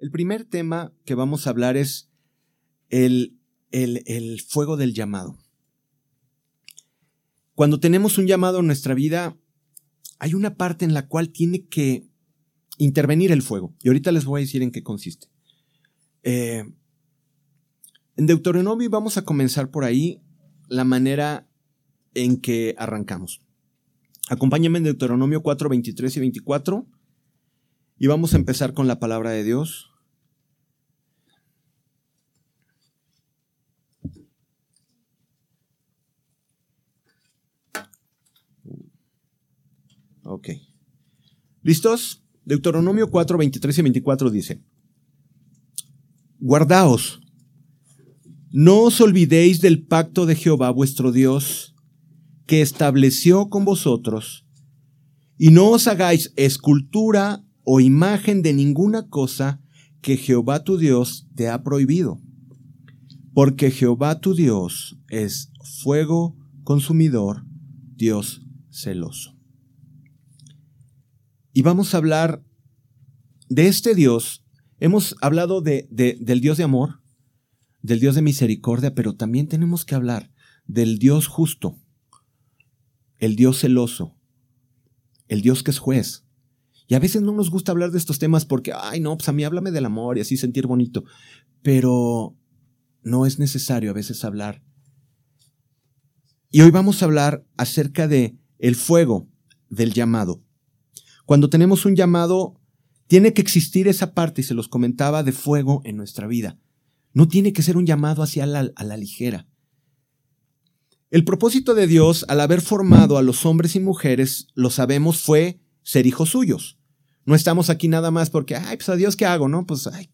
El primer tema que vamos a hablar es el, el, fuego del llamado. Cuando tenemos un llamado en nuestra vida, hay una parte en la cual tiene que intervenir el fuego. Y ahorita les voy a decir en qué consiste. Eh, en Deuteronomio vamos a comenzar por ahí la manera en que arrancamos. Acompáñame en Deuteronomio 4, 23 y 24 y vamos a empezar con la palabra de Dios. Ok. ¿Listos? Deuteronomio 4, 23 y 24 dice, Guardaos, no os olvidéis del pacto de Jehová vuestro Dios, que estableció con vosotros, y no os hagáis escultura o imagen de ninguna cosa que Jehová tu Dios te ha prohibido, porque Jehová tu Dios es fuego consumidor, Dios celoso. Y vamos a hablar de este Dios. Hemos hablado de, del Dios de amor, del Dios de misericordia, pero también tenemos que hablar del Dios justo, el Dios celoso, el Dios que es juez. Y a veces no nos gusta hablar de estos temas porque, ay, no, pues a mí háblame del amor y así sentir bonito. Pero no es necesario a veces hablar. Y hoy vamos a hablar acerca de el fuego del llamado. Cuando tenemos un llamado, tiene que existir esa parte, y se los comentaba, de fuego en nuestra vida. No tiene que ser un llamado hacia la, a la ligera. El propósito de Dios, al haber formado a los hombres y mujeres, lo sabemos, fue ser hijos suyos. No estamos aquí nada más porque, ay, pues a Dios, ¿qué hago? No, pues, ay,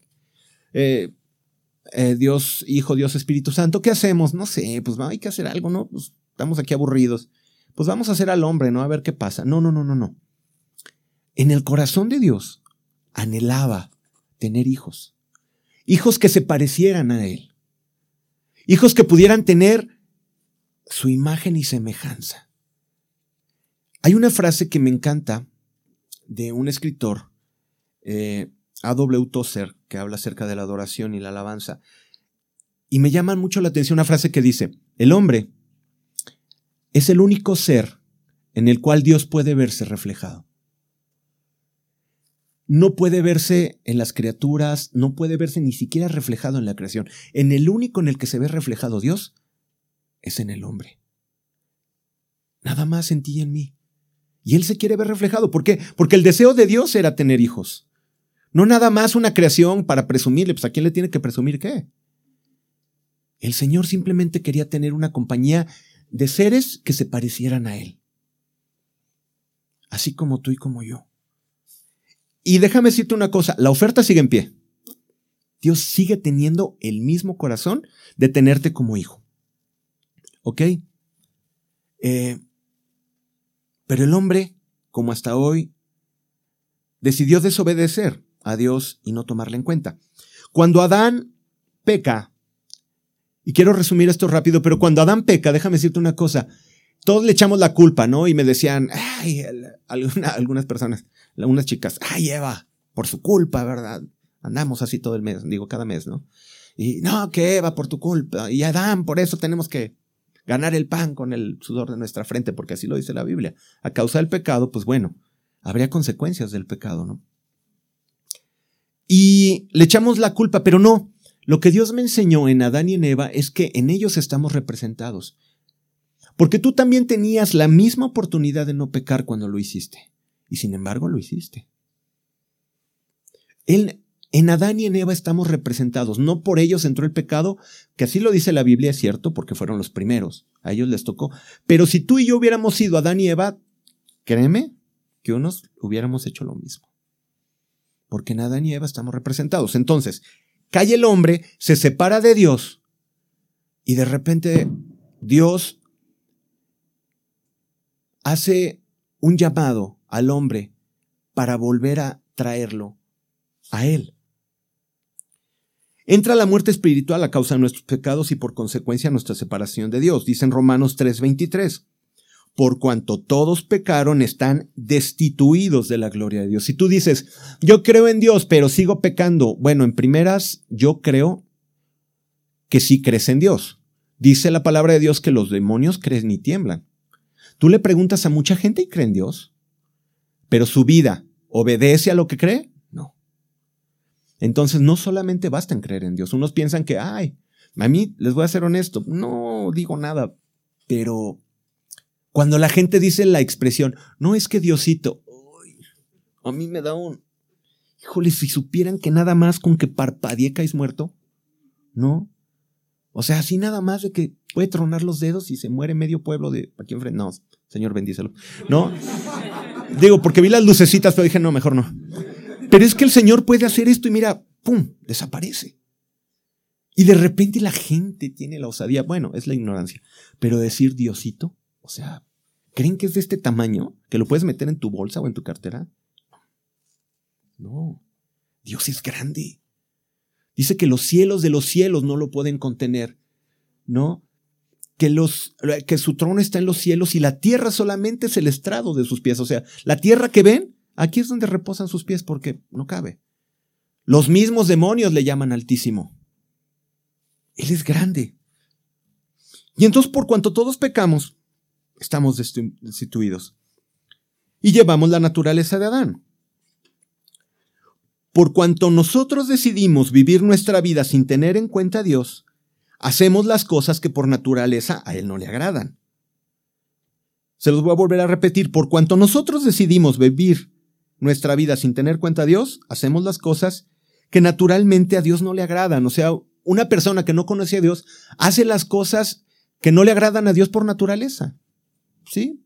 eh, eh, Dios, Hijo, Dios, Espíritu Santo, ¿qué hacemos? No sé, pues hay que hacer algo, ¿no? Pues estamos aquí aburridos. Pues vamos a hacer al hombre, ¿no? A ver qué pasa. No, no, no, no, no. En el corazón de Dios anhelaba tener hijos. Hijos que se parecieran a Él. Hijos que pudieran tener su imagen y semejanza. Hay una frase que me encanta de un escritor, eh, A.W. Tozer, que habla acerca de la adoración y la alabanza. Y me llama mucho la atención una frase que dice, el hombre es el único ser en el cual Dios puede verse reflejado no puede verse en las criaturas, no puede verse ni siquiera reflejado en la creación. En el único en el que se ve reflejado Dios es en el hombre. Nada más en ti y en mí. Y Él se quiere ver reflejado. ¿Por qué? Porque el deseo de Dios era tener hijos. No nada más una creación para presumirle. Pues a quién le tiene que presumir qué. El Señor simplemente quería tener una compañía de seres que se parecieran a Él. Así como tú y como yo. Y déjame decirte una cosa, la oferta sigue en pie. Dios sigue teniendo el mismo corazón de tenerte como hijo. ¿Ok? Eh, pero el hombre, como hasta hoy, decidió desobedecer a Dios y no tomarle en cuenta. Cuando Adán peca, y quiero resumir esto rápido, pero cuando Adán peca, déjame decirte una cosa, todos le echamos la culpa, ¿no? Y me decían, ay, algunas personas, unas chicas, ay, Eva, por su culpa, ¿verdad? Andamos así todo el mes, digo, cada mes, ¿no? Y no, que Eva, por tu culpa. Y Adán, por eso tenemos que ganar el pan con el sudor de nuestra frente, porque así lo dice la Biblia. A causa del pecado, pues bueno, habría consecuencias del pecado, ¿no? Y le echamos la culpa, pero no. Lo que Dios me enseñó en Adán y en Eva es que en ellos estamos representados. Porque tú también tenías la misma oportunidad de no pecar cuando lo hiciste. Y sin embargo lo hiciste. en Adán y en Eva estamos representados. No por ellos entró el pecado, que así lo dice la Biblia, es cierto, porque fueron los primeros. A ellos les tocó. Pero si tú y yo hubiéramos sido Adán y Eva, créeme que unos hubiéramos hecho lo mismo. Porque en Adán y Eva estamos representados. Entonces, cae el hombre, se separa de Dios y de repente Dios hace un llamado al hombre para volver a traerlo a Él. Entra la muerte espiritual a causa de nuestros pecados y por consecuencia nuestra separación de Dios, dice en Romanos 3:23. por cuanto todos pecaron, están destituidos de la gloria de Dios. Si tú dices, yo creo en Dios, pero sigo pecando, bueno, en primeras, yo creo que sí crees en Dios. Dice la palabra de Dios que los demonios creen y tiemblan. Tú le preguntas a mucha gente y cree en Dios, pero su vida obedece a lo que cree. No. Entonces no solamente basta en creer en Dios. Unos piensan que, ay, a mí les voy a ser honesto, no digo nada, pero cuando la gente dice la expresión, no es que Diosito, a mí me da un, híjole, si supieran que nada más con que parpadee caes muerto, ¿no? O sea, así nada más de que puede tronar los dedos y se muere medio pueblo de aquí enfrente. No, Señor, bendícelo. No. Digo, porque vi las lucecitas, pero dije, no, mejor no. Pero es que el Señor puede hacer esto y mira, ¡pum! desaparece. Y de repente la gente tiene la osadía, bueno, es la ignorancia, pero decir Diosito, o sea, ¿creen que es de este tamaño? ¿Que lo puedes meter en tu bolsa o en tu cartera? No, Dios es grande. Dice que los cielos de los cielos no lo pueden contener, ¿no? Que, los, que su trono está en los cielos y la tierra solamente es el estrado de sus pies. O sea, la tierra que ven, aquí es donde reposan sus pies porque no cabe. Los mismos demonios le llaman altísimo. Él es grande. Y entonces, por cuanto todos pecamos, estamos destituidos. Y llevamos la naturaleza de Adán. Por cuanto nosotros decidimos vivir nuestra vida sin tener en cuenta a Dios, hacemos las cosas que por naturaleza a Él no le agradan. Se los voy a volver a repetir, por cuanto nosotros decidimos vivir nuestra vida sin tener cuenta a Dios, hacemos las cosas que naturalmente a Dios no le agradan. O sea, una persona que no conoce a Dios hace las cosas que no le agradan a Dios por naturaleza. ¿Sí?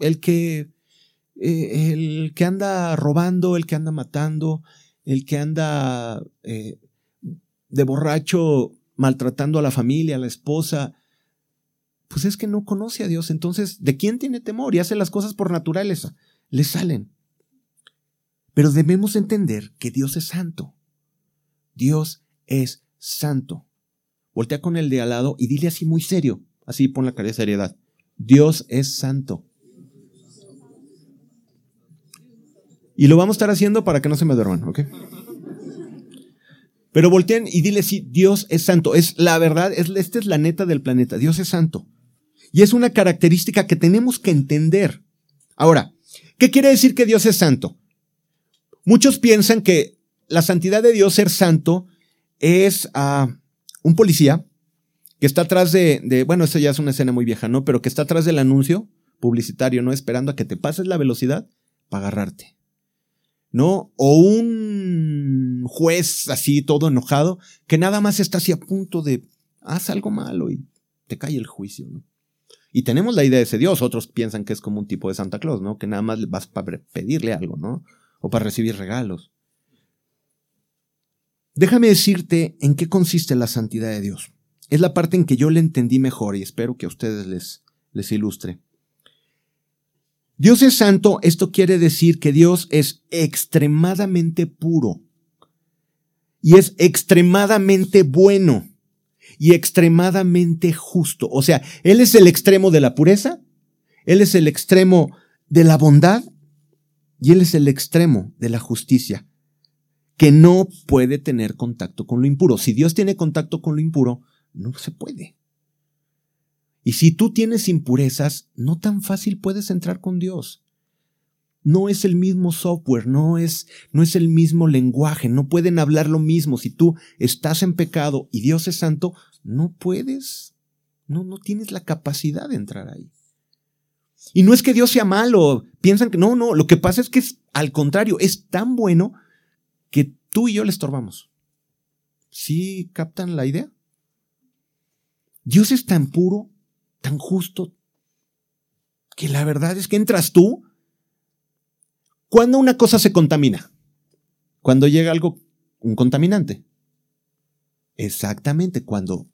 El que, eh, el que anda robando, el que anda matando, el que anda eh, de borracho maltratando a la familia, a la esposa, pues es que no conoce a Dios. Entonces, ¿de quién tiene temor? Y hace las cosas por naturaleza. Le salen. Pero debemos entender que Dios es santo. Dios es santo. Voltea con el de al lado y dile así muy serio, así pon la cara de seriedad. Dios es santo. Y lo vamos a estar haciendo para que no se me duerman, ¿ok? Pero volteen y dile sí, Dios es santo. Es la verdad, es, esta es la neta del planeta. Dios es santo. Y es una característica que tenemos que entender. Ahora, ¿qué quiere decir que Dios es santo? Muchos piensan que la santidad de Dios, ser santo, es uh, un policía que está atrás de, de, bueno, eso ya es una escena muy vieja, ¿no? Pero que está atrás del anuncio publicitario, ¿no? Esperando a que te pases la velocidad para agarrarte. ¿No? O un juez así todo enojado que nada más está así a punto de haz algo malo y te cae el juicio, ¿no? Y tenemos la idea de ese Dios, otros piensan que es como un tipo de Santa Claus, ¿no? Que nada más vas para pedirle algo, ¿no? O para recibir regalos. Déjame decirte en qué consiste la santidad de Dios. Es la parte en que yo le entendí mejor y espero que a ustedes les, les ilustre. Dios es santo, esto quiere decir que Dios es extremadamente puro y es extremadamente bueno y extremadamente justo. O sea, Él es el extremo de la pureza, Él es el extremo de la bondad y Él es el extremo de la justicia, que no puede tener contacto con lo impuro. Si Dios tiene contacto con lo impuro, no se puede. Y si tú tienes impurezas, no tan fácil puedes entrar con Dios. No es el mismo software, no es, no es el mismo lenguaje, no pueden hablar lo mismo. Si tú estás en pecado y Dios es santo, no puedes, no, no tienes la capacidad de entrar ahí. Y no es que Dios sea malo, piensan que no, no, lo que pasa es que es al contrario, es tan bueno que tú y yo le estorbamos. ¿Sí captan la idea? Dios es tan puro tan justo, que la verdad es que entras tú. Cuando una cosa se contamina? Cuando llega algo, un contaminante. Exactamente, cuando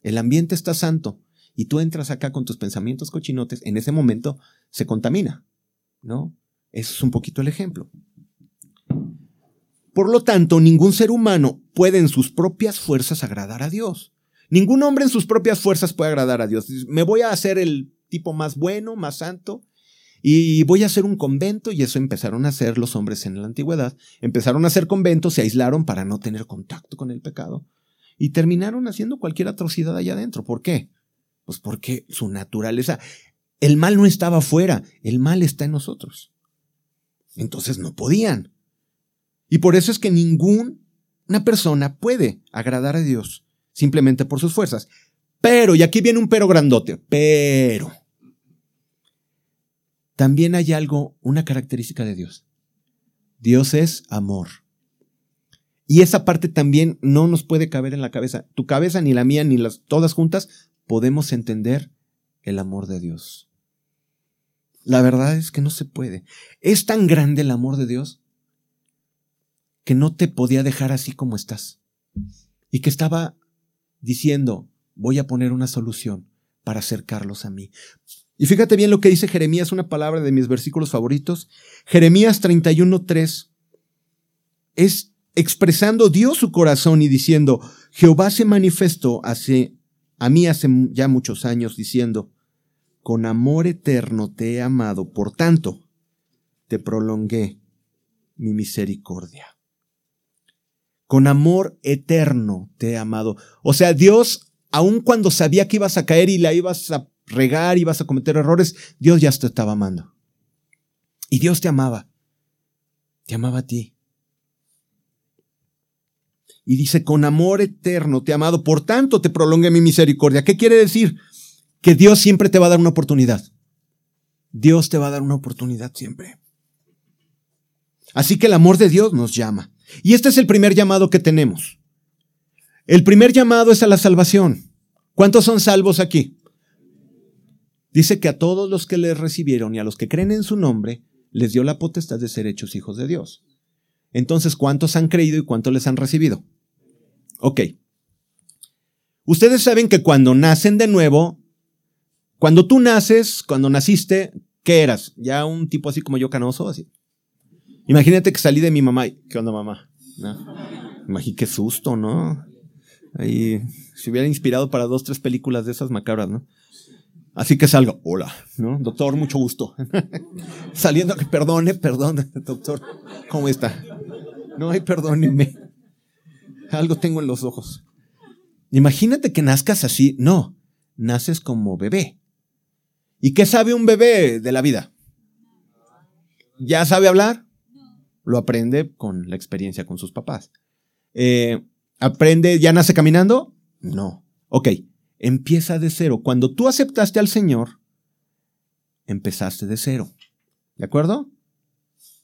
el ambiente está santo y tú entras acá con tus pensamientos cochinotes, en ese momento se contamina, ¿no? Ese es un poquito el ejemplo. Por lo tanto, ningún ser humano puede en sus propias fuerzas agradar a Dios. Ningún hombre en sus propias fuerzas puede agradar a Dios. Me voy a hacer el tipo más bueno, más santo, y voy a hacer un convento, y eso empezaron a hacer los hombres en la antigüedad. Empezaron a hacer conventos, se aislaron para no tener contacto con el pecado, y terminaron haciendo cualquier atrocidad allá adentro. ¿Por qué? Pues porque su naturaleza, el mal no estaba afuera, el mal está en nosotros. Entonces no podían. Y por eso es que ninguna persona puede agradar a Dios simplemente por sus fuerzas. Pero, y aquí viene un pero grandote, pero también hay algo, una característica de Dios. Dios es amor. Y esa parte también no nos puede caber en la cabeza. Tu cabeza, ni la mía, ni las todas juntas, podemos entender el amor de Dios. La verdad es que no se puede. Es tan grande el amor de Dios que no te podía dejar así como estás. Y que estaba diciendo, voy a poner una solución para acercarlos a mí. Y fíjate bien lo que dice Jeremías, una palabra de mis versículos favoritos. Jeremías 31.3 es expresando Dios su corazón y diciendo, Jehová se manifestó hace, a mí hace ya muchos años diciendo, con amor eterno te he amado, por tanto, te prolongué mi misericordia. Con amor eterno te he amado. O sea, Dios, aun cuando sabía que ibas a caer y la ibas a regar, ibas a cometer errores, Dios ya te estaba amando. Y Dios te amaba. Te amaba a ti. Y dice, con amor eterno te he amado, por tanto te prolongué mi misericordia. ¿Qué quiere decir? que Dios siempre te va a dar una oportunidad. Dios te va a dar una oportunidad siempre. Así que el amor de Dios nos llama. Y este es el primer llamado que tenemos. El primer llamado es a la salvación. ¿Cuántos son salvos aquí? Dice que a todos los que le recibieron y a los que creen en su nombre, les dio la potestad de ser hechos hijos de Dios. Entonces, ¿cuántos han creído y cuántos les han recibido? Ok. Ustedes saben que cuando nacen de nuevo, cuando tú naces, cuando naciste, ¿qué eras? ¿Ya un tipo así como yo canoso? Así. Imagínate que salí de mi mamá. ¿Qué onda, mamá? Imagínate qué susto, ¿no? Ahí se hubiera inspirado para dos, tres películas de esas macabras, ¿no? Así que salgo, hola, ¿no? Doctor, mucho gusto. Saliendo, perdone, perdone, doctor, ¿cómo está? No, ay, perdóneme. Algo tengo en los ojos. Imagínate que nazcas así. No, naces como bebé. ¿Y qué sabe un bebé de la vida? ¿Ya sabe hablar? Lo aprende con la experiencia con sus papás. Eh, ¿Aprende, ya nace caminando? No. Ok, empieza de cero. Cuando tú aceptaste al Señor, empezaste de cero. ¿De acuerdo?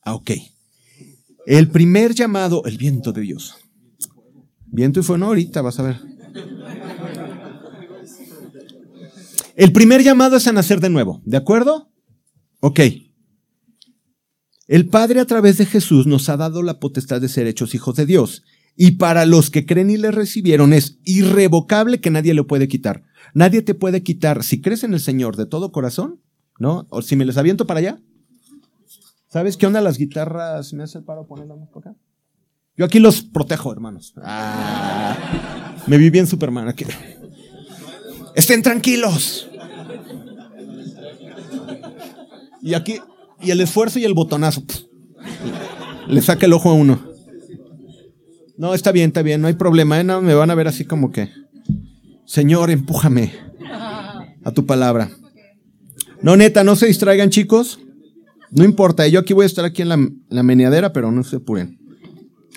Ah, ok. El primer llamado, el viento de Dios. Viento y fue no ahorita, vas a ver. El primer llamado es a nacer de nuevo, ¿de acuerdo? Ok. El Padre a través de Jesús nos ha dado la potestad de ser hechos hijos de Dios. Y para los que creen y le recibieron es irrevocable que nadie lo puede quitar. Nadie te puede quitar, si crees en el Señor de todo corazón, ¿no? O si me les aviento para allá. ¿Sabes qué onda las guitarras? ¿Me hace el paro ponerlas por acá? Yo aquí los protejo, hermanos. Ah, me vi bien Superman aquí. Estén tranquilos. Y aquí, y el esfuerzo y el botonazo. le saca el ojo a uno. No, está bien, está bien, no hay problema. ¿eh? No, me van a ver así como que, Señor, empújame a tu palabra. No, neta, no se distraigan, chicos. No importa, yo aquí voy a estar aquí en la, la meneadera, pero no se apuren.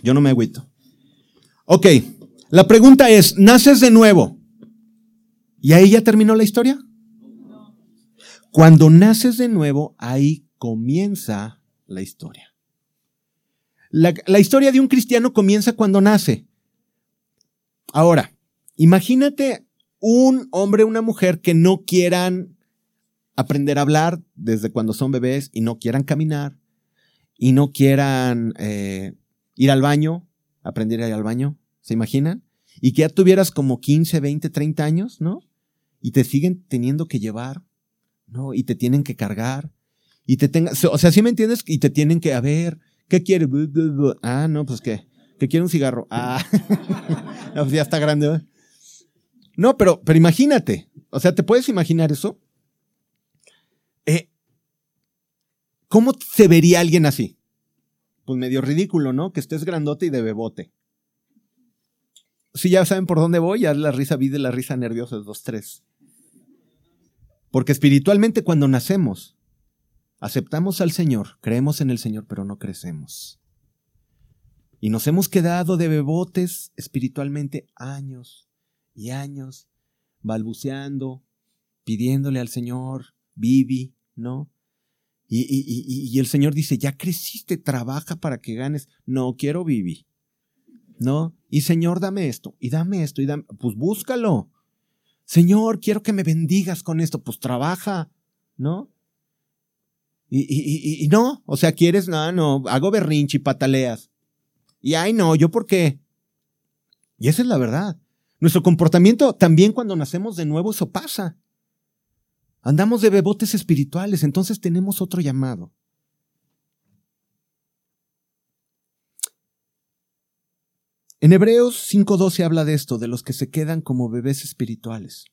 Yo no me agüito. Ok, la pregunta es, ¿naces de nuevo? ¿Y ahí ya terminó la historia? Cuando naces de nuevo, ahí comienza la historia. La, historia de un cristiano comienza cuando nace. Ahora, imagínate un hombre, una mujer que no quieran aprender a hablar desde cuando son bebés y no quieran caminar y no quieran eh, ir al baño, aprender a ir al baño, ¿se imaginan? Y que ya tuvieras como 15, 20, 30 años, ¿no? y te siguen teniendo que llevar, ¿no? Y te tienen que cargar, y te tengan, o sea, ¿sí me entiendes? Y te tienen que, a ver, ¿qué quiere? Ah, no, pues qué, que quiere un cigarro. Ah, no, pues ya está grande. No, pero, pero imagínate, o sea, ¿te puedes imaginar eso? Eh, ¿Cómo se vería alguien así? Pues medio ridículo, ¿no? Que estés grandote y de bebote. Si ya saben por dónde voy, ya la risa vi de la risa nerviosa, dos, tres. Porque espiritualmente cuando nacemos, aceptamos al Señor, creemos en el Señor, pero no crecemos. Y nos hemos quedado de bebotes espiritualmente años y años, balbuceando, pidiéndole al Señor, vivi, ¿no? Y, y, el Señor dice, ya creciste, trabaja para que ganes. No, quiero vivi. ¿No? Y Señor, dame esto, y dame esto, y dame, pues búscalo. Señor, quiero que me bendigas con esto, pues trabaja, ¿no? Y, no, o sea, quieres, no, no, hago berrinche y pataleas. Y ay, no, ¿yo por qué? Y esa es la verdad. Nuestro comportamiento también cuando nacemos de nuevo, eso pasa. Andamos de bebotes espirituales, entonces tenemos otro llamado. En Hebreos 5.12 habla de esto, de los que se quedan como bebés espirituales.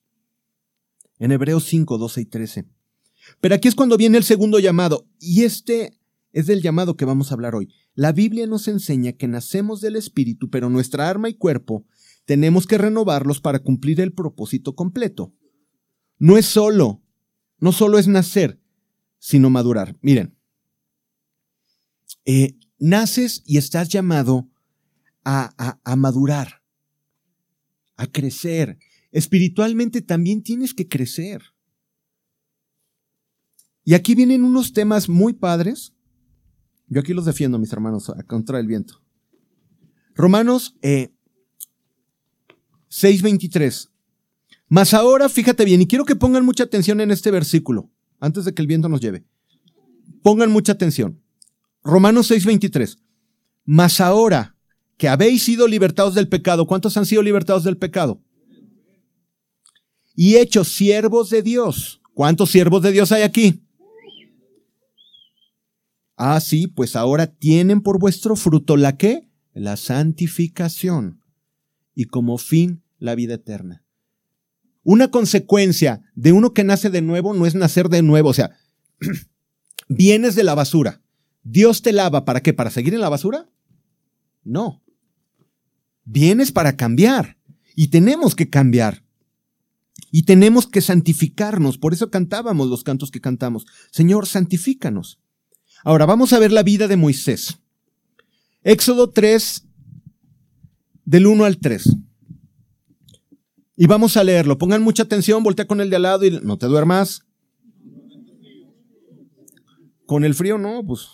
En Hebreos 5, 12 y 13. Pero aquí es cuando viene el segundo llamado, y este es del llamado que vamos a hablar hoy. La Biblia nos enseña que nacemos del Espíritu, pero nuestra arma y cuerpo tenemos que renovarlos para cumplir el propósito completo. No es solo, no solo es nacer, sino madurar. Miren, eh, naces y estás llamado a, a madurar, a crecer. Espiritualmente también tienes que crecer. Y aquí vienen unos temas muy padres. Yo aquí los defiendo, mis hermanos, contra el viento. Romanos eh, 6:23. Mas ahora, fíjate bien, y quiero que pongan mucha atención en este versículo, antes de que el viento nos lleve. Pongan mucha atención. Romanos 6:23. Mas ahora que habéis sido libertados del pecado, ¿cuántos han sido libertados del pecado? Y hechos siervos de Dios. ¿Cuántos siervos de Dios hay aquí? Ah, sí, pues ahora tienen por vuestro fruto la qué? La santificación. Y como fin, la vida eterna. Una consecuencia de uno que nace de nuevo no es nacer de nuevo. O sea, vienes de la basura. Dios te lava para qué? ¿Para seguir en la basura? No. Vienes para cambiar. Y tenemos que cambiar. Y tenemos que santificarnos. Por eso cantábamos los cantos que cantamos. Señor, santifícanos. Ahora vamos a ver la vida de Moisés. Éxodo 3, del 1 al 3. Y vamos a leerlo. Pongan mucha atención, voltea con el de al lado y no te duermas. Con el frío, no, pues.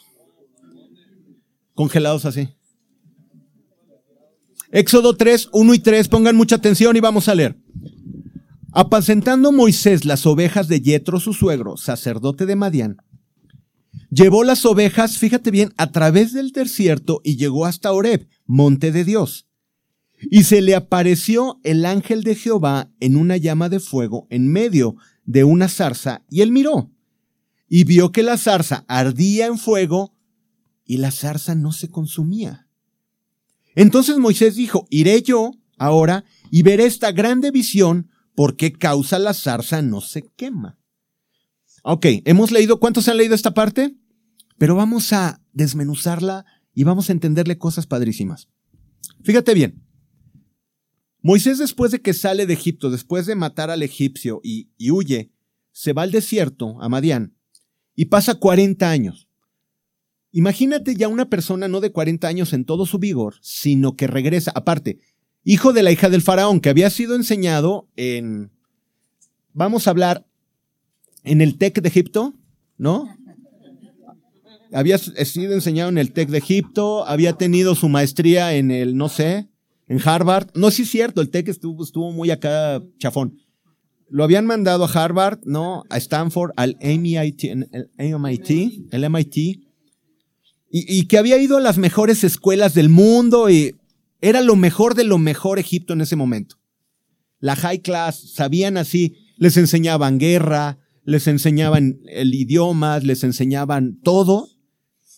Congelados así. Éxodo 3, 1 y 3, pongan mucha atención y vamos a leer. Apacentando Moisés las ovejas de Yetro, su suegro, sacerdote de Madián, Llevó las ovejas, fíjate bien, a través del desierto y llegó hasta Oreb, monte de Dios. Y se le apareció el ángel de Jehová en una llama de fuego en medio de una zarza, y él miró, y vio que la zarza ardía en fuego, y la zarza no se consumía. Entonces Moisés dijo, iré yo ahora y veré esta grande visión, por qué causa la zarza no se quema. Ok, hemos leído, ¿cuántos han leído esta parte? Pero vamos a desmenuzarla y vamos a entenderle cosas padrísimas. Fíjate bien. Moisés después de que sale de Egipto, después de matar al egipcio y, huye, se va al desierto, a Madián, y pasa 40 años. Imagínate ya una persona no de 40 años en todo su vigor, sino que regresa, aparte, hijo de la hija del faraón, que había sido enseñado en, vamos a hablar, en el TEC de Egipto, ¿no? Había sido enseñado en el TEC de Egipto, había tenido su maestría en el, no sé, en Harvard. No, sí es cierto, el TEC estuvo, estuvo muy acá chafón. Lo habían mandado a Harvard, ¿no? A Stanford, al MIT, el MIT, el MIT. Y, y que había ido a las mejores escuelas del mundo y era lo mejor de lo mejor Egipto en ese momento. La high class, sabían así, les enseñaban guerra, les enseñaban el idioma, les enseñaban todo.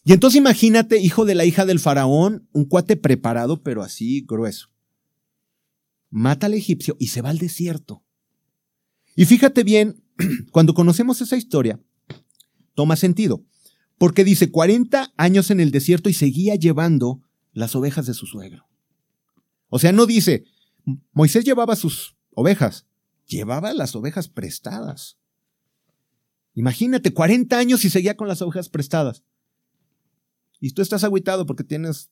Y entonces imagínate, hijo de la hija del faraón, un cuate preparado, pero así grueso. Mata al egipcio y se va al desierto. Y fíjate bien, cuando conocemos esa historia, toma sentido. Porque dice 40 años en el desierto y seguía llevando las ovejas de su suegro. O sea, no dice, Moisés llevaba sus ovejas, llevaba las ovejas prestadas. Imagínate, 40 años y seguía con las ovejas prestadas. Y tú estás agüitado porque tienes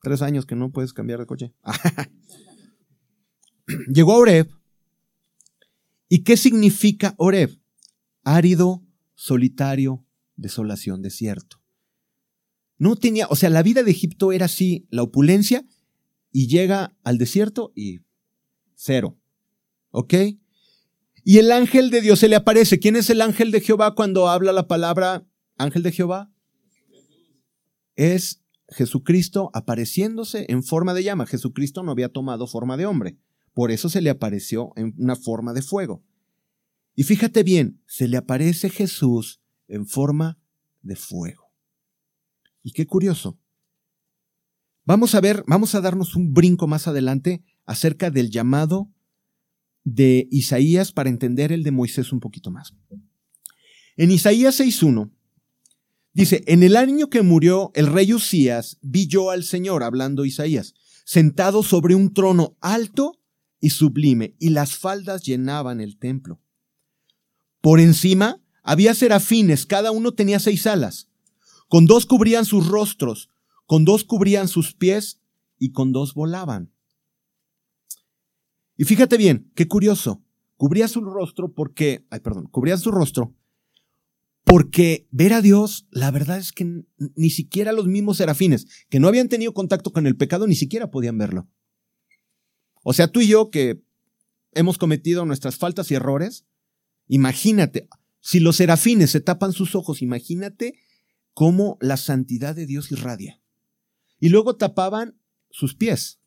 tres años que no puedes cambiar de coche. Llegó a Oreb. ¿Y qué significa Oreb? Árido, solitario, desolación, desierto. No tenía, o sea, la vida de Egipto era así, la opulencia, y llega al desierto y cero. ¿Ok? Y el ángel de Dios se le aparece. ¿Quién es el ángel de Jehová cuando habla la palabra ángel de Jehová? Es Jesucristo apareciéndose en forma de llama. Jesucristo no había tomado forma de hombre. Por eso se le apareció en una forma de fuego. Y fíjate bien, se le aparece Jesús en forma de fuego. Y qué curioso. Vamos a ver, vamos a darnos un brinco más adelante acerca del llamado de Isaías para entender el de Moisés un poquito más. En Isaías 6.1 dice, en el año que murió el rey Usías, vi yo al Señor, hablando Isaías, sentado sobre un trono alto y sublime, y las faldas llenaban el templo. Por encima había serafines, cada uno tenía seis alas. Con dos cubrían sus rostros, con dos cubrían sus pies y con dos volaban. Y fíjate bien, qué curioso. Cubría su rostro porque, ay, perdón, cubría su rostro porque ver a Dios, la verdad es que ni siquiera los mismos serafines, que no habían tenido contacto con el pecado, ni siquiera podían verlo. O sea, tú y yo que hemos cometido nuestras faltas y errores, imagínate, si los serafines se tapan sus ojos, imagínate cómo la santidad de Dios irradia. Y luego tapaban sus pies,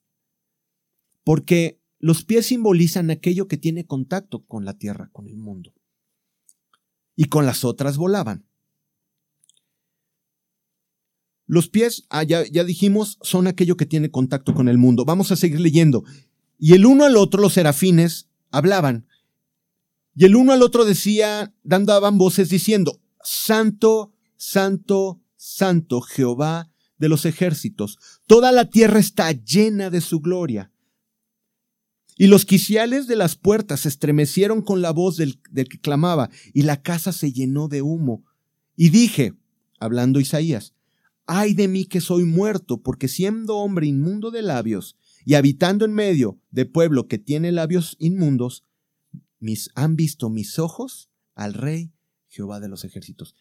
porque los pies simbolizan aquello que tiene contacto con la tierra, con el mundo. Y con las otras volaban. Los pies, ah, ya, dijimos, son aquello que tiene contacto con el mundo. Vamos a seguir leyendo. Y el uno al otro, los serafines, hablaban. Y el uno al otro decía, daban voces diciendo, Santo, Santo, Santo Jehová de los ejércitos. Toda la tierra está llena de su gloria. Y los quiciales de las puertas se estremecieron con la voz del, del, que clamaba, y la casa se llenó de humo. Y dije, hablando Isaías, ay de mí que soy muerto, porque siendo hombre inmundo de labios, y habitando en medio de pueblo que tiene labios inmundos, mis, han visto mis ojos al Rey Jehová de los ejércitos.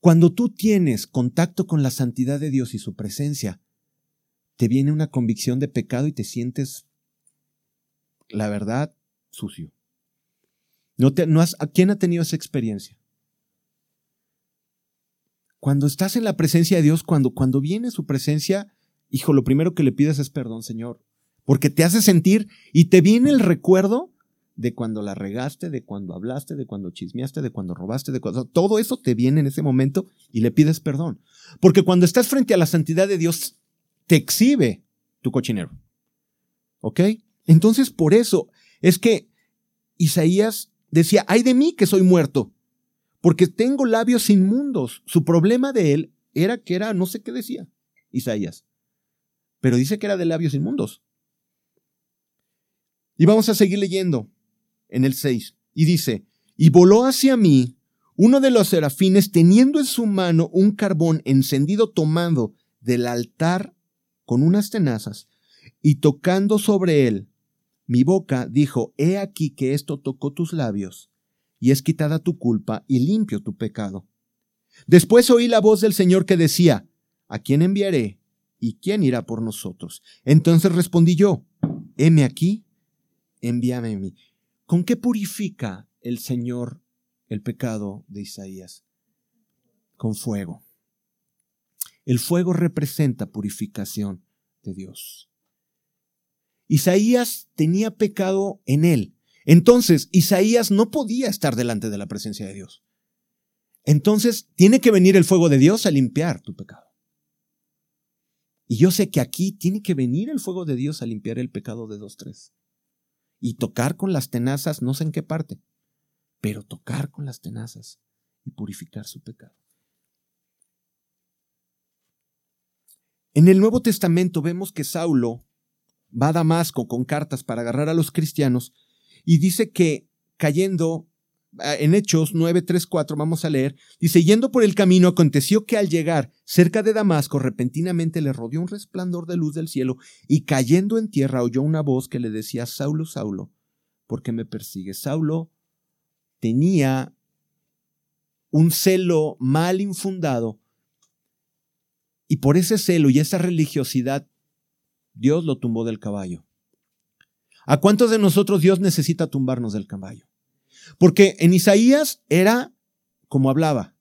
Cuando tú tienes contacto con la santidad de Dios y su presencia, te viene una convicción de pecado y te sientes la verdad, sucio. No te, has, ¿Quién ha tenido esa experiencia? Cuando estás en la presencia de Dios, cuando, cuando viene su presencia, hijo, lo primero que le pides es perdón, Señor, porque te hace sentir y te viene el recuerdo de cuando la regaste, de cuando hablaste, de cuando chismeaste, de cuando robaste, de cuando todo eso te viene en ese momento y le pides perdón. Porque cuando estás frente a la santidad de Dios, te exhibe tu cochinero. ¿Ok? Entonces, por eso es que Isaías decía, ay de mí que soy muerto, porque tengo labios inmundos. Su problema de él era que era, no sé qué decía Isaías, pero dice que era de labios inmundos. Y vamos a seguir leyendo en el 6. Y dice, y voló hacia mí uno de los serafines teniendo en su mano un carbón encendido tomado del altar con unas tenazas y tocando sobre él mi boca dijo, He aquí que esto tocó tus labios, y es quitada tu culpa y limpio tu pecado. Después oí la voz del Señor que decía, ¿A quién enviaré? ¿Y quién irá por nosotros? Entonces respondí yo, heme aquí, envíame a mí. ¿Con qué purifica el Señor el pecado de Isaías? Con fuego. El fuego representa purificación de Dios. Isaías tenía pecado en él. Entonces, Isaías no podía estar delante de la presencia de Dios. Entonces, tiene que venir el fuego de Dios a limpiar tu pecado. Y yo sé que aquí tiene que venir el fuego de Dios a limpiar el pecado de dos, tres. Y tocar con las tenazas, no sé en qué parte, pero tocar con las tenazas y purificar su pecado. En el Nuevo Testamento vemos que Saulo va a Damasco con cartas para agarrar a los cristianos y dice que cayendo ah, en Hechos 9, 3, 4, vamos a leer, dice, yendo por el camino, aconteció que al llegar cerca de Damasco, repentinamente le rodeó un resplandor de luz del cielo, y cayendo en tierra oyó una voz que le decía, Saulo, Saulo, ¿por qué me persigues? Saulo tenía un celo mal infundado, y por ese celo y esa religiosidad, Dios lo tumbó del caballo. ¿A cuántos de nosotros Dios necesita tumbarnos del caballo? Porque en Isaías era como hablaba,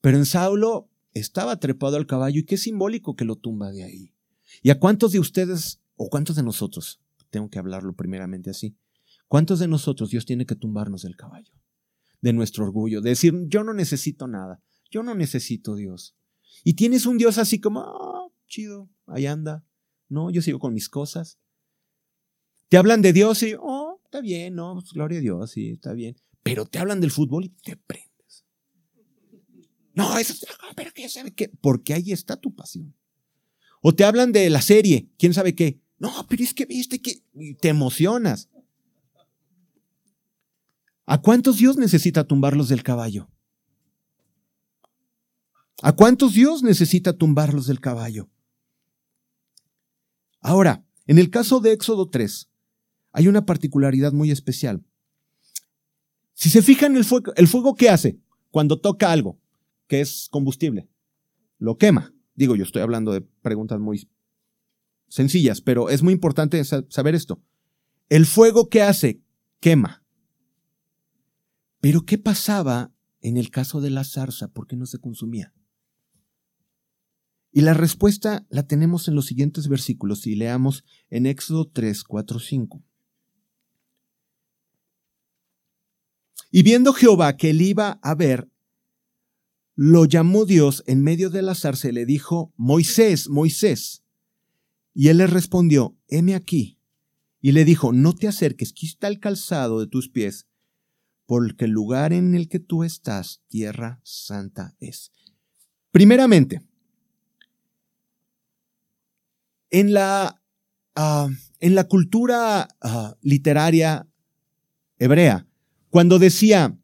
pero en Saulo estaba trepado al caballo y qué simbólico que lo tumba de ahí. ¿Y a cuántos de ustedes o cuántos de nosotros, tengo que hablarlo primeramente así, cuántos de nosotros Dios tiene que tumbarnos del caballo? De nuestro orgullo, de decir, yo no necesito nada, yo no necesito Dios. Y tienes un Dios así como, ah, chido, ahí anda. No, yo sigo con mis cosas. Te hablan de Dios y, oh, está bien, no, pues, gloria a Dios, sí, está bien. Pero te hablan del fútbol y te prendes. No, eso, pero ¿qué sabe qué? Porque ahí está tu pasión. O te hablan de la serie, quién sabe qué. No, pero es que viste que te emocionas. ¿A cuántos Dios necesita tumbarlos del caballo? ¿A cuántos Dios necesita tumbarlos del caballo? Ahora, en el caso de Éxodo 3, hay una particularidad muy especial. Si se fijan el fuego, el fuego ¿qué hace? Cuando toca algo, que es combustible, lo quema. Digo, yo estoy hablando de preguntas muy sencillas, pero es muy importante saber esto. El fuego ¿qué hace? Quema. Pero ¿qué pasaba en el caso de la zarza? ¿Por qué no se consumía? Y la respuesta la tenemos en los siguientes versículos y leamos en Éxodo 3, 4, 5. Y viendo Jehová que él iba a ver, lo llamó Dios en medio de la zarza y le dijo, Moisés, Moisés. Y él le respondió, heme aquí. Y le dijo, no te acerques, quita el calzado de tus pies, porque el lugar en el que tú estás, tierra santa es. Primeramente, en la, ah, en la cultura ah, literaria hebrea, cuando decía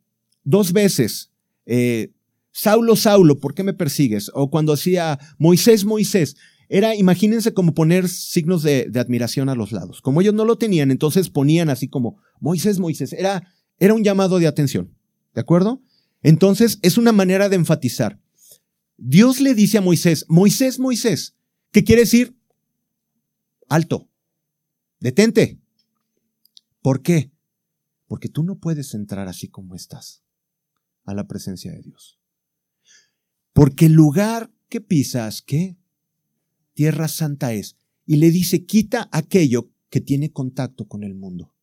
dos veces, eh, Saulo, Saulo, ¿por qué me persigues? O cuando decía Moisés, Moisés, era, imagínense como poner signos de, de, admiración a los lados. Como ellos no lo tenían, entonces ponían así como Moisés, Moisés. Era, era un llamado de atención. ¿De acuerdo? Entonces es una manera de enfatizar. Dios le dice a Moisés, Moisés, Moisés, ¿qué quiere decir? Alto, detente. ¿Por qué? Porque tú no puedes entrar así como estás a la presencia de Dios. Porque el lugar que pisas, ¿qué? Tierra santa es. Y le dice, quita aquello que tiene contacto con el mundo.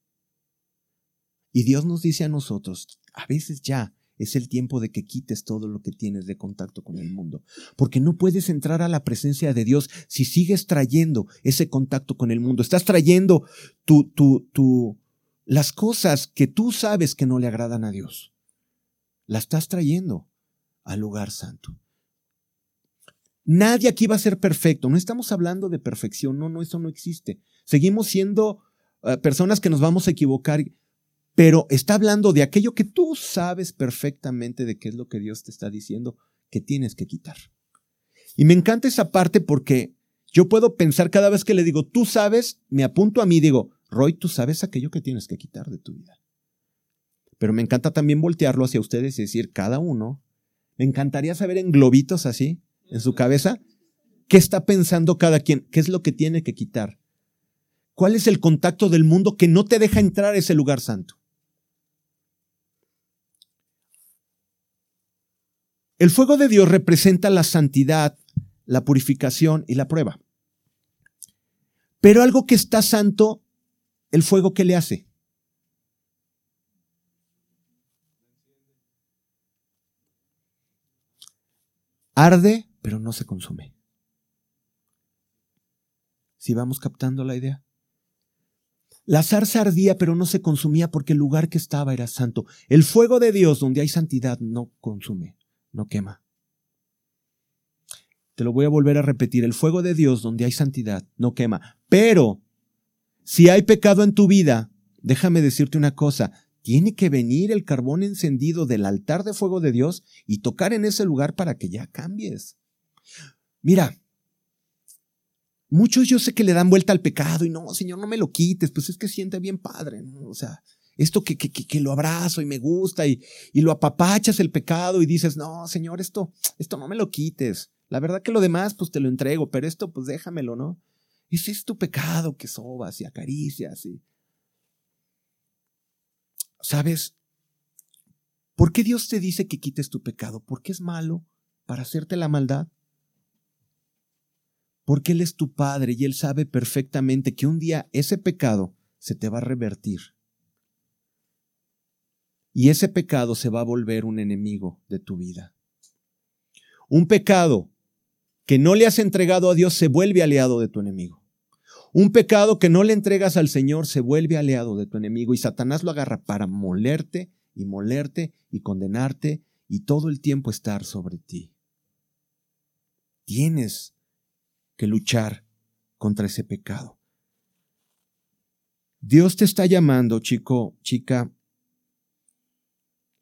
Y Dios nos dice a nosotros, a veces ya es el tiempo de que quites todo lo que tienes de contacto con el mundo. Porque no puedes entrar a la presencia de Dios si sigues trayendo ese contacto con el mundo. Estás trayendo tu, tu, tu, las cosas que tú sabes que no le agradan a Dios. Las estás trayendo al lugar santo. Nadie aquí va a ser perfecto. No estamos hablando de perfección. No, no, eso no existe. Seguimos siendo eh, personas que nos vamos a equivocar pero está hablando de aquello que tú sabes perfectamente de qué es lo que Dios te está diciendo que tienes que quitar. Y me encanta esa parte porque yo puedo pensar cada vez que le digo, tú sabes, me apunto a mí y digo, Roy, tú sabes aquello que tienes que quitar de tu vida. Pero me encanta también voltearlo hacia ustedes y decir, cada uno, me encantaría saber en globitos así, en su cabeza, qué está pensando cada quien, qué es lo que tiene que quitar. ¿Cuál es el contacto del mundo que no te deja entrar a ese lugar santo? El fuego de Dios representa la santidad, la purificación y la prueba. Pero algo que está santo, el fuego que le hace. Arde, pero no se consume. Si vamos captando la idea. La zarza ardía, pero no se consumía porque el lugar que estaba era santo. El fuego de Dios, donde hay santidad, no consume, no quema. Te lo voy a volver a repetir. El fuego de Dios, donde hay santidad, no quema. Pero, si hay pecado en tu vida, déjame decirte una cosa. Tiene que venir el carbón encendido del altar de fuego de Dios y tocar en ese lugar para que ya cambies. Mira, Muchos yo sé que le dan vuelta al pecado y no, Señor, no me lo quites, pues es que siente bien padre. O sea, esto que, que, que, lo abrazo y me gusta y, y, lo apapachas el pecado y dices, no, Señor, esto, esto no me lo quites. La verdad que lo demás, pues te lo entrego, pero esto, pues déjamelo, ¿no? Ese es tu pecado que sobas y acaricias y... ¿Sabes? ¿Por qué Dios te dice que quites tu pecado? ¿Porque es malo para hacerte la maldad? porque Él es tu Padre y Él sabe perfectamente que un día ese pecado se te va a revertir. Y ese pecado se va a volver un enemigo de tu vida. Un pecado que no le has entregado a Dios se vuelve aliado de tu enemigo. Un pecado que no le entregas al Señor se vuelve aliado de tu enemigo y Satanás lo agarra para molerte y molerte y condenarte y todo el tiempo estar sobre ti. Tienes que luchar contra ese pecado. Dios te está llamando, chico, chica.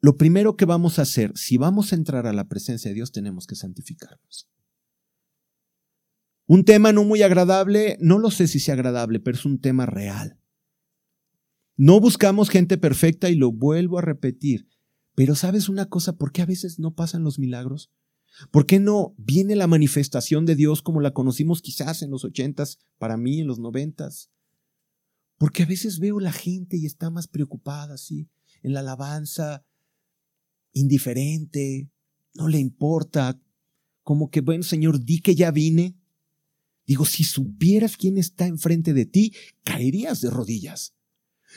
Lo primero que vamos a hacer, si vamos a entrar a la presencia de Dios, tenemos que santificarnos. Un tema no muy agradable, no lo sé si sea agradable, pero es un tema real. No buscamos gente perfecta y lo vuelvo a repetir. Pero ¿sabes una cosa? ¿Por qué a veces no pasan los milagros? ¿Por qué no viene la manifestación de Dios como la conocimos quizás en los ochentas, para mí en los noventas? Porque a veces veo la gente y está más preocupada así, en la alabanza, indiferente, no le importa, como que, bueno, Señor, di que ya vine. Digo, si supieras quién está enfrente de ti, caerías de rodillas.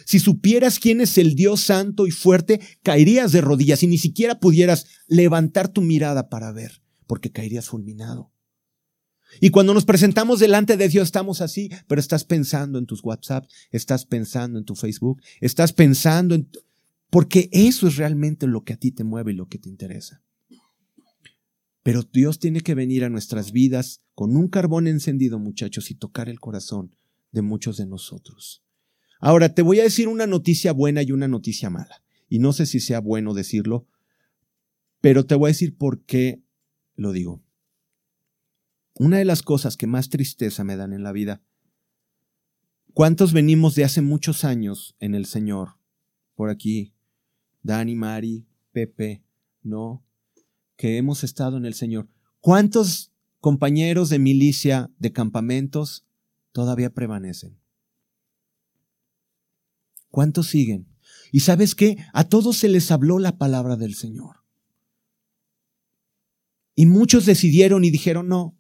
Si supieras quién es el Dios santo y fuerte, caerías de rodillas y ni siquiera pudieras levantar tu mirada para ver, porque caerías fulminado. Y cuando nos presentamos delante de Dios estamos así, pero estás pensando en tus WhatsApp, estás pensando en tu Facebook, estás pensando en... Porque eso es realmente lo que a ti te mueve y lo que te interesa. Pero Dios tiene que venir a nuestras vidas con un carbón encendido, muchachos, y tocar el corazón de muchos de nosotros. Ahora, te voy a decir una noticia buena y una noticia mala. Y no sé si sea bueno decirlo, pero te voy a decir por qué lo digo. Una de las cosas que más tristeza me dan en la vida, ¿cuántos venimos de hace muchos años en el Señor? Por aquí, Dani, Mari, Pepe, ¿no? Que hemos estado en el Señor. ¿Cuántos compañeros de milicia de campamentos todavía permanecen? ¿Cuántos siguen? Y sabes qué? A todos se les habló la palabra del Señor. Y muchos decidieron y dijeron, no,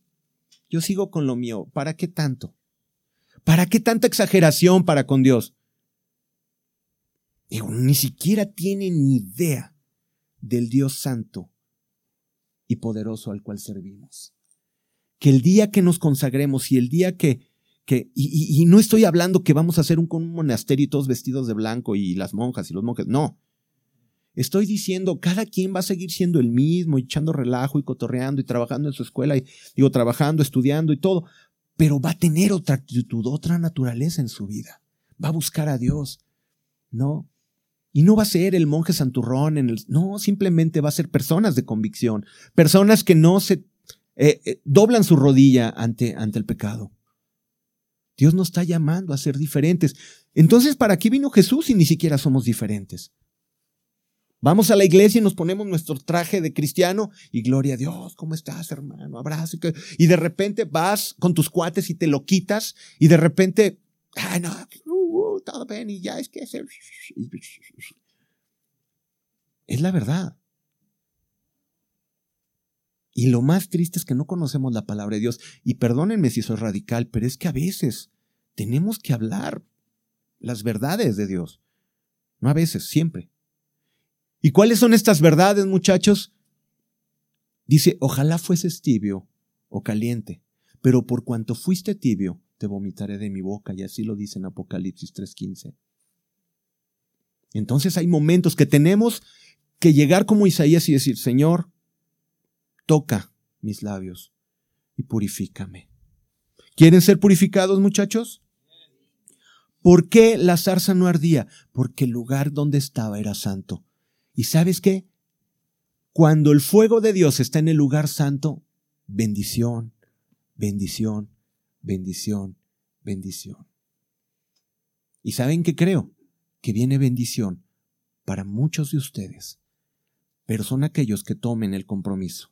yo sigo con lo mío. ¿Para qué tanto? ¿Para qué tanta exageración para con Dios? Ni siquiera tienen idea del Dios santo y poderoso al cual servimos. Que el día que nos consagremos y el día que que, y, no estoy hablando que vamos a hacer un, un monasterio y todos vestidos de blanco y las monjas y los monjes, no. Estoy diciendo, cada quien va a seguir siendo el mismo, echando relajo y cotorreando y trabajando en su escuela, y digo, trabajando, estudiando y todo, pero va a tener otra actitud, otra naturaleza en su vida. Va a buscar a Dios, ¿no? Y no va a ser el monje santurrón en el, no, simplemente va a ser personas de convicción, personas que no se eh, eh, doblan su rodilla ante, ante el pecado. Dios nos está llamando a ser diferentes. Entonces, ¿para qué vino Jesús si ni siquiera somos diferentes? Vamos a la iglesia y nos ponemos nuestro traje de cristiano y gloria a Dios, ¿cómo estás, hermano? Abrazo. Y de repente vas con tus cuates y te lo quitas y de repente, ay, no, todo bien y ya es que es... Es la verdad. Y lo más triste es que no conocemos la palabra de Dios. Y perdónenme si soy radical, pero es que a veces tenemos que hablar las verdades de Dios. No a veces, siempre. ¿Y cuáles son estas verdades, muchachos? Dice, ojalá fueses tibio o caliente, pero por cuanto fuiste tibio, te vomitaré de mi boca, y así lo dice en Apocalipsis 3:15. Entonces hay momentos que tenemos que llegar como Isaías y decir, Señor, toca mis labios y purifícame. ¿Quieren ser purificados, muchachos? ¿Por qué la zarza no ardía? Porque el lugar donde estaba era santo. ¿Y sabes qué? Cuando el fuego de Dios está en el lugar santo, bendición, bendición, bendición, bendición. ¿Y saben qué creo? Que viene bendición para muchos de ustedes, pero son aquellos que tomen el compromiso.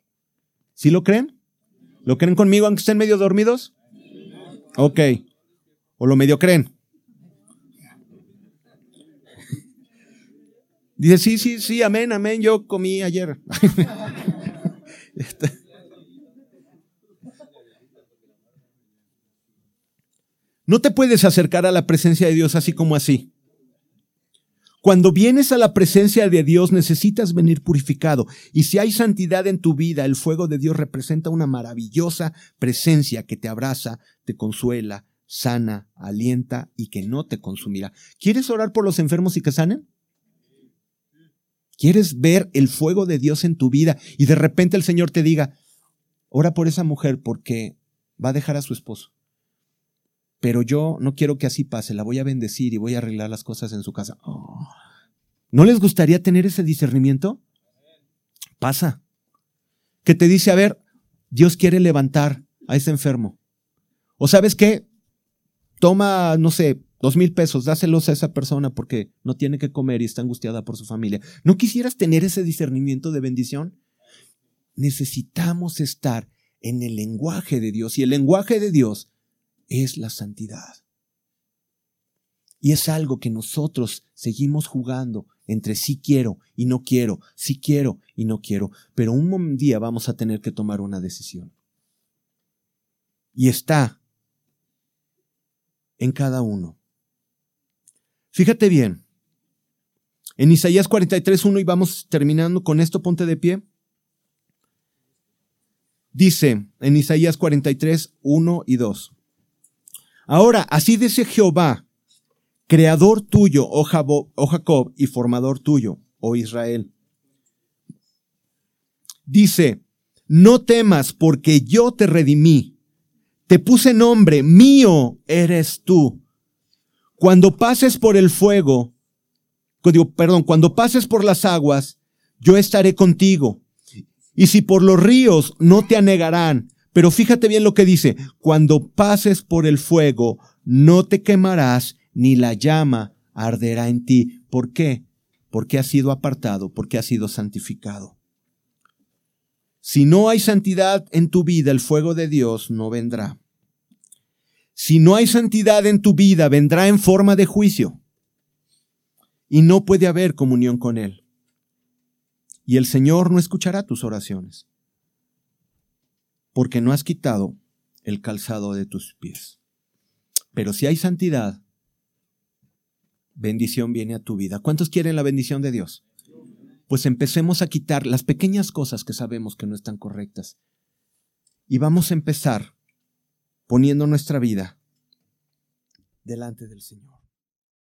¿Sí lo creen? ¿Lo creen conmigo aunque estén medio dormidos? Ok. ¿O lo medio creen? Dice, sí, sí, sí, amén, amén, yo comí ayer. no te puedes acercar a la presencia de Dios así como así. Cuando vienes a la presencia de Dios necesitas venir purificado. Y si hay santidad en tu vida, el fuego de Dios representa una maravillosa presencia que te abraza, te consuela, sana, alienta y que no te consumirá. ¿Quieres orar por los enfermos y que sanen? ¿Quieres ver el fuego de Dios en tu vida y de repente el Señor te diga, ora por esa mujer porque va a dejar a su esposo? Pero yo no quiero que así pase, la voy a bendecir y voy a arreglar las cosas en su casa. Oh. ¿No les gustaría tener ese discernimiento? Pasa. Que te dice, a ver, Dios quiere levantar a ese enfermo. O sabes qué, toma, no sé, dos mil pesos, dáselos a esa persona porque no tiene que comer y está angustiada por su familia. ¿No quisieras tener ese discernimiento de bendición? Necesitamos estar en el lenguaje de Dios y el lenguaje de Dios es la santidad. Y es algo que nosotros seguimos jugando entre sí quiero y no quiero, sí quiero y no quiero, pero un día vamos a tener que tomar una decisión. Y está en cada uno. Fíjate bien, en Isaías 43.1 y vamos terminando con esto, ponte de pie. Dice en Isaías 43, 1 y 2. Ahora, así dice Jehová, creador tuyo, oh, oh Jacob, y formador tuyo, oh Israel. Dice, no temas porque yo te redimí, te puse nombre, mío eres tú. Cuando pases por el fuego, perdón, cuando pases por las aguas, yo estaré contigo. Y si por los ríos no te anegarán, pero fíjate bien lo que dice, cuando pases por el fuego, no te quemarás, ni la llama arderá en ti. ¿Por qué? Porque has sido apartado, porque has sido santificado. Si no hay santidad en tu vida, el fuego de Dios no vendrá. Si no hay santidad en tu vida, vendrá en forma de juicio. Y no puede haber comunión con Él. Y el Señor no escuchará tus oraciones porque no has quitado el calzado de tus pies. Pero si hay santidad, bendición viene a tu vida. ¿Cuántos quieren la bendición de Dios? Pues empecemos a quitar las pequeñas cosas que sabemos que no están correctas. Y vamos a empezar poniendo nuestra vida delante del Señor.